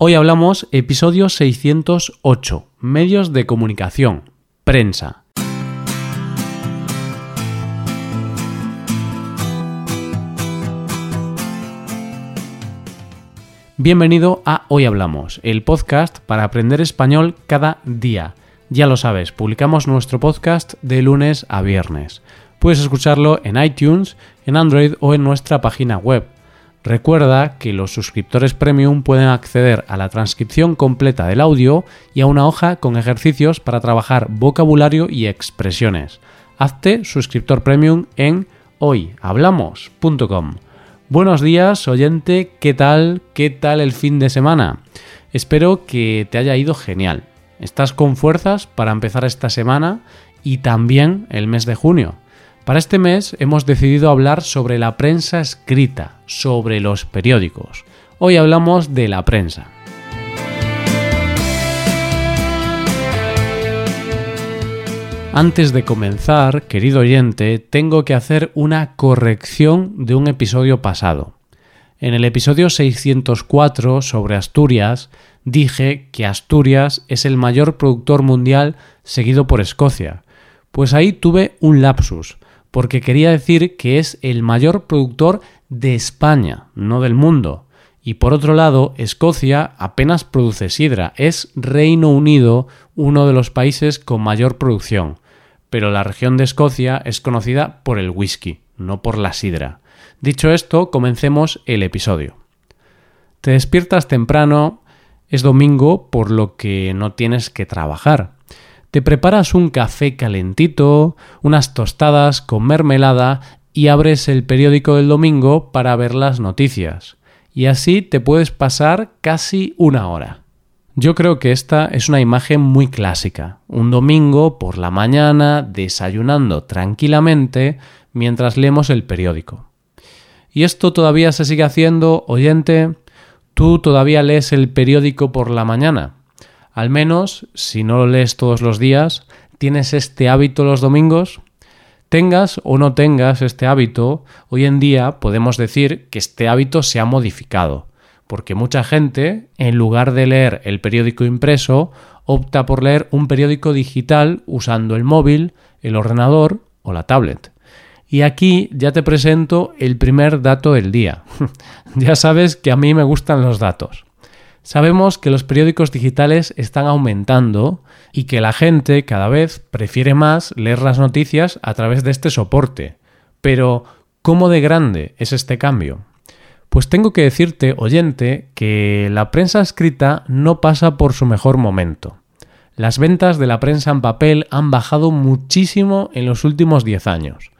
Hoy hablamos episodio 608, medios de comunicación, prensa. Bienvenido a Hoy Hablamos, el podcast para aprender español cada día. Ya lo sabes, publicamos nuestro podcast de lunes a viernes. Puedes escucharlo en iTunes, en Android o en nuestra página web Recuerda que los suscriptores premium pueden acceder a la transcripción completa del audio y a una hoja con ejercicios para trabajar vocabulario y expresiones. Hazte suscriptor premium en hoyhablamos.com. Buenos días, oyente, ¿qué tal? ¿Qué tal el fin de semana? Espero que te haya ido genial. ¿Estás con fuerzas para empezar esta semana y también el mes de junio? Para este mes hemos decidido hablar sobre la prensa escrita, sobre los periódicos. Hoy hablamos de la prensa. Antes de comenzar, querido oyente, tengo que hacer una corrección de un episodio pasado. En el episodio 604 sobre Asturias dije que Asturias es el mayor productor mundial seguido por Escocia. Pues ahí tuve un lapsus porque quería decir que es el mayor productor de España, no del mundo. Y por otro lado, Escocia apenas produce sidra, es Reino Unido uno de los países con mayor producción, pero la región de Escocia es conocida por el whisky, no por la sidra. Dicho esto, comencemos el episodio. Te despiertas temprano, es domingo, por lo que no tienes que trabajar te preparas un café calentito, unas tostadas con mermelada y abres el periódico del domingo para ver las noticias. Y así te puedes pasar casi una hora. Yo creo que esta es una imagen muy clásica. Un domingo por la mañana desayunando tranquilamente mientras leemos el periódico. ¿Y esto todavía se sigue haciendo, oyente? ¿Tú todavía lees el periódico por la mañana? Al menos, si no lo lees todos los días, tienes este hábito los domingos. Tengas o no tengas este hábito, hoy en día podemos decir que este hábito se ha modificado, porque mucha gente, en lugar de leer el periódico impreso, opta por leer un periódico digital usando el móvil, el ordenador o la tablet. Y aquí ya te presento el primer dato del día. ya sabes que a mí me gustan los datos. Sabemos que los periódicos digitales están aumentando y que la gente cada vez prefiere más leer las noticias a través de este soporte. Pero, ¿cómo de grande es este cambio? Pues tengo que decirte, oyente, que la prensa escrita no pasa por su mejor momento. Las ventas de la prensa en papel han bajado muchísimo en los últimos 10 años.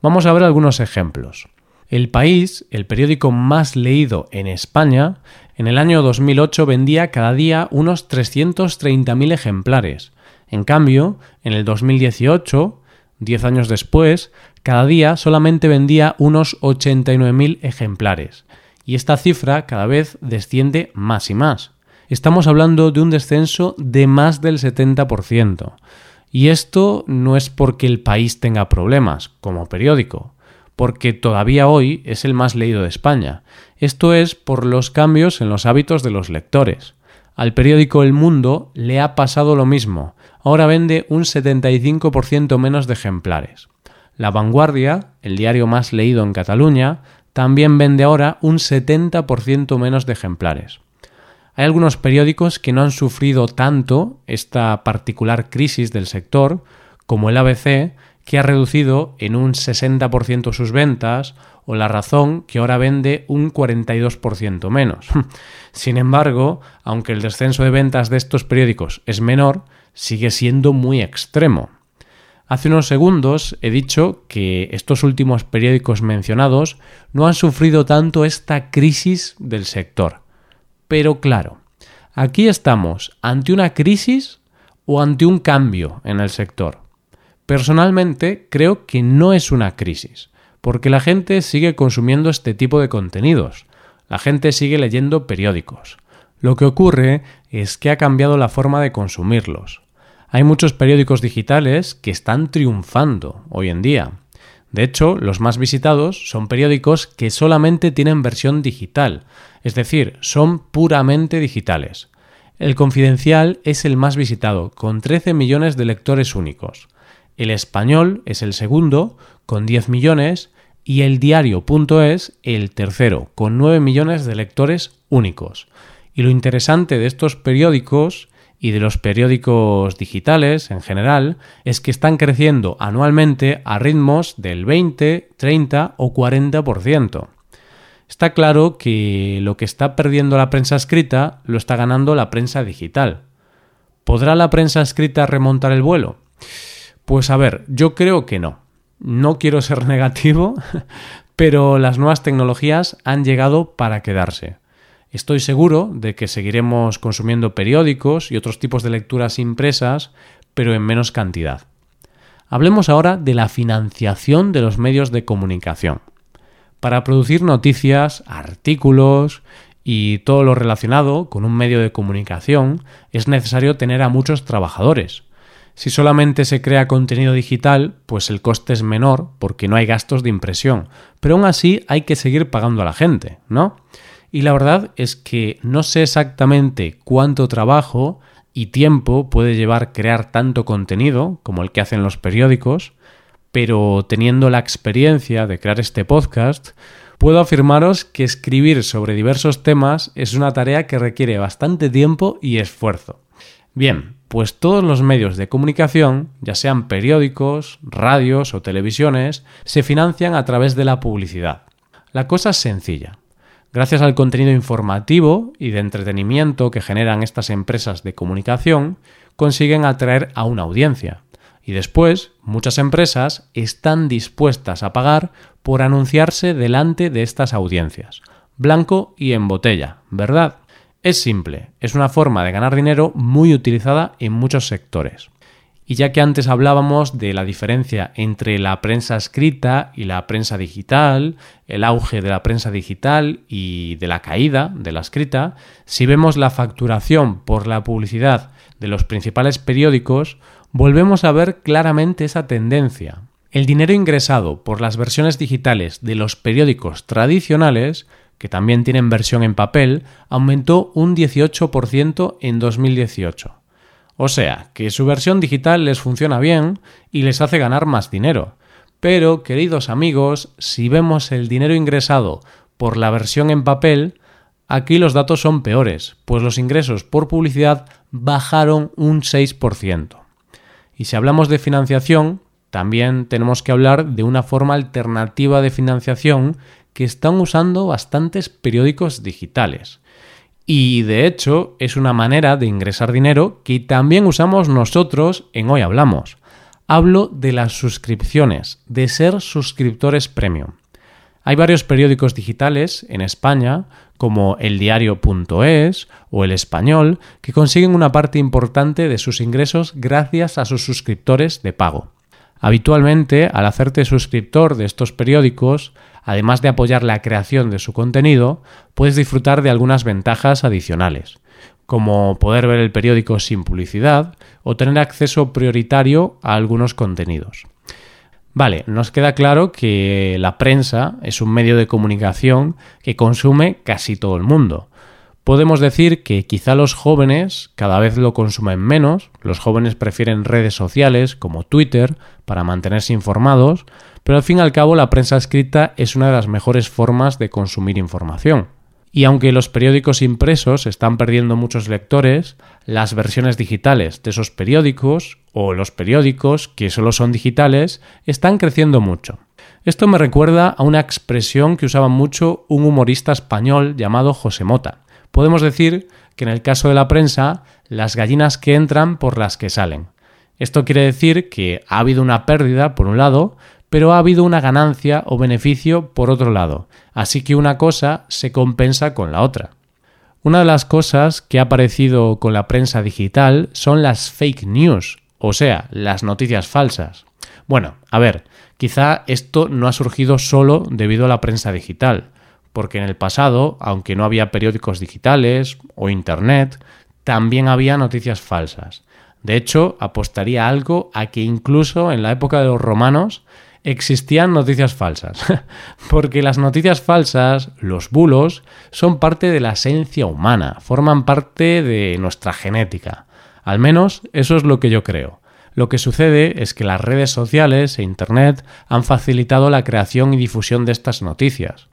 Vamos a ver algunos ejemplos. El País, el periódico más leído en España, en el año 2008 vendía cada día unos 330.000 ejemplares. En cambio, en el 2018, 10 años después, cada día solamente vendía unos 89.000 ejemplares. Y esta cifra cada vez desciende más y más. Estamos hablando de un descenso de más del 70%. Y esto no es porque el país tenga problemas, como periódico, porque todavía hoy es el más leído de España. Esto es por los cambios en los hábitos de los lectores. Al periódico El Mundo le ha pasado lo mismo. Ahora vende un 75% menos de ejemplares. La Vanguardia, el diario más leído en Cataluña, también vende ahora un 70% menos de ejemplares. Hay algunos periódicos que no han sufrido tanto esta particular crisis del sector, como el ABC, que ha reducido en un 60% sus ventas, o La Razón, que ahora vende un 42% menos. Sin embargo, aunque el descenso de ventas de estos periódicos es menor, sigue siendo muy extremo. Hace unos segundos he dicho que estos últimos periódicos mencionados no han sufrido tanto esta crisis del sector. Pero claro, aquí estamos ante una crisis o ante un cambio en el sector. Personalmente creo que no es una crisis, porque la gente sigue consumiendo este tipo de contenidos, la gente sigue leyendo periódicos. Lo que ocurre es que ha cambiado la forma de consumirlos. Hay muchos periódicos digitales que están triunfando hoy en día. De hecho, los más visitados son periódicos que solamente tienen versión digital, es decir, son puramente digitales. El Confidencial es el más visitado, con 13 millones de lectores únicos. El Español es el segundo, con 10 millones, y el Diario.es el tercero, con 9 millones de lectores únicos. Y lo interesante de estos periódicos y de los periódicos digitales en general es que están creciendo anualmente a ritmos del 20, 30 o 40%. Está claro que lo que está perdiendo la prensa escrita lo está ganando la prensa digital. ¿Podrá la prensa escrita remontar el vuelo? Pues a ver, yo creo que no. No quiero ser negativo, pero las nuevas tecnologías han llegado para quedarse. Estoy seguro de que seguiremos consumiendo periódicos y otros tipos de lecturas impresas, pero en menos cantidad. Hablemos ahora de la financiación de los medios de comunicación. Para producir noticias, artículos y todo lo relacionado con un medio de comunicación es necesario tener a muchos trabajadores. Si solamente se crea contenido digital, pues el coste es menor porque no hay gastos de impresión, pero aún así hay que seguir pagando a la gente, ¿no? Y la verdad es que no sé exactamente cuánto trabajo y tiempo puede llevar crear tanto contenido como el que hacen los periódicos, pero teniendo la experiencia de crear este podcast, puedo afirmaros que escribir sobre diversos temas es una tarea que requiere bastante tiempo y esfuerzo. Bien, pues todos los medios de comunicación, ya sean periódicos, radios o televisiones, se financian a través de la publicidad. La cosa es sencilla. Gracias al contenido informativo y de entretenimiento que generan estas empresas de comunicación, consiguen atraer a una audiencia. Y después, muchas empresas están dispuestas a pagar por anunciarse delante de estas audiencias. Blanco y en botella, ¿verdad? Es simple, es una forma de ganar dinero muy utilizada en muchos sectores. Y ya que antes hablábamos de la diferencia entre la prensa escrita y la prensa digital, el auge de la prensa digital y de la caída de la escrita, si vemos la facturación por la publicidad de los principales periódicos, volvemos a ver claramente esa tendencia. El dinero ingresado por las versiones digitales de los periódicos tradicionales, que también tienen versión en papel, aumentó un 18% en 2018 o sea, que su versión digital les funciona bien y les hace ganar más dinero. Pero, queridos amigos, si vemos el dinero ingresado por la versión en papel, aquí los datos son peores, pues los ingresos por publicidad bajaron un 6%. Y si hablamos de financiación, también tenemos que hablar de una forma alternativa de financiación que están usando bastantes periódicos digitales. Y de hecho es una manera de ingresar dinero que también usamos nosotros en Hoy Hablamos. Hablo de las suscripciones, de ser suscriptores premium. Hay varios periódicos digitales en España, como el diario.es o el español, que consiguen una parte importante de sus ingresos gracias a sus suscriptores de pago. Habitualmente, al hacerte suscriptor de estos periódicos, además de apoyar la creación de su contenido, puedes disfrutar de algunas ventajas adicionales, como poder ver el periódico sin publicidad o tener acceso prioritario a algunos contenidos. Vale, nos queda claro que la prensa es un medio de comunicación que consume casi todo el mundo, Podemos decir que quizá los jóvenes cada vez lo consumen menos, los jóvenes prefieren redes sociales como Twitter para mantenerse informados, pero al fin y al cabo la prensa escrita es una de las mejores formas de consumir información. Y aunque los periódicos impresos están perdiendo muchos lectores, las versiones digitales de esos periódicos o los periódicos que solo son digitales están creciendo mucho. Esto me recuerda a una expresión que usaba mucho un humorista español llamado José Mota Podemos decir que en el caso de la prensa, las gallinas que entran por las que salen. Esto quiere decir que ha habido una pérdida por un lado, pero ha habido una ganancia o beneficio por otro lado, así que una cosa se compensa con la otra. Una de las cosas que ha aparecido con la prensa digital son las fake news, o sea, las noticias falsas. Bueno, a ver, quizá esto no ha surgido solo debido a la prensa digital porque en el pasado, aunque no había periódicos digitales o Internet, también había noticias falsas. De hecho, apostaría algo a que incluso en la época de los romanos existían noticias falsas. Porque las noticias falsas, los bulos, son parte de la esencia humana, forman parte de nuestra genética. Al menos eso es lo que yo creo. Lo que sucede es que las redes sociales e Internet han facilitado la creación y difusión de estas noticias.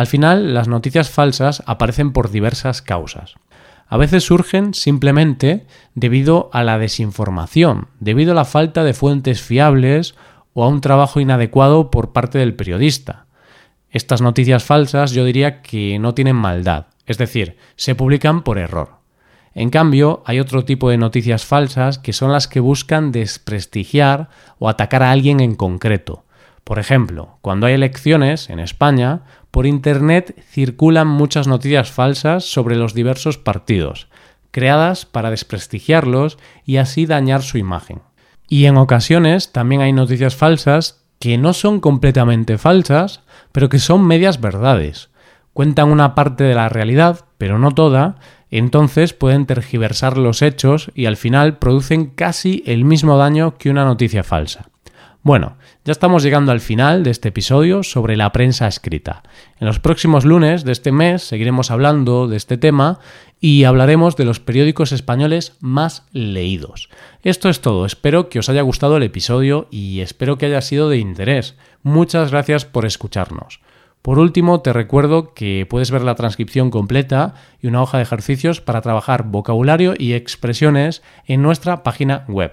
Al final, las noticias falsas aparecen por diversas causas. A veces surgen simplemente debido a la desinformación, debido a la falta de fuentes fiables o a un trabajo inadecuado por parte del periodista. Estas noticias falsas yo diría que no tienen maldad, es decir, se publican por error. En cambio, hay otro tipo de noticias falsas que son las que buscan desprestigiar o atacar a alguien en concreto. Por ejemplo, cuando hay elecciones en España, por Internet circulan muchas noticias falsas sobre los diversos partidos, creadas para desprestigiarlos y así dañar su imagen. Y en ocasiones también hay noticias falsas que no son completamente falsas, pero que son medias verdades. Cuentan una parte de la realidad, pero no toda, entonces pueden tergiversar los hechos y al final producen casi el mismo daño que una noticia falsa. Bueno, ya estamos llegando al final de este episodio sobre la prensa escrita. En los próximos lunes de este mes seguiremos hablando de este tema y hablaremos de los periódicos españoles más leídos. Esto es todo, espero que os haya gustado el episodio y espero que haya sido de interés. Muchas gracias por escucharnos. Por último, te recuerdo que puedes ver la transcripción completa y una hoja de ejercicios para trabajar vocabulario y expresiones en nuestra página web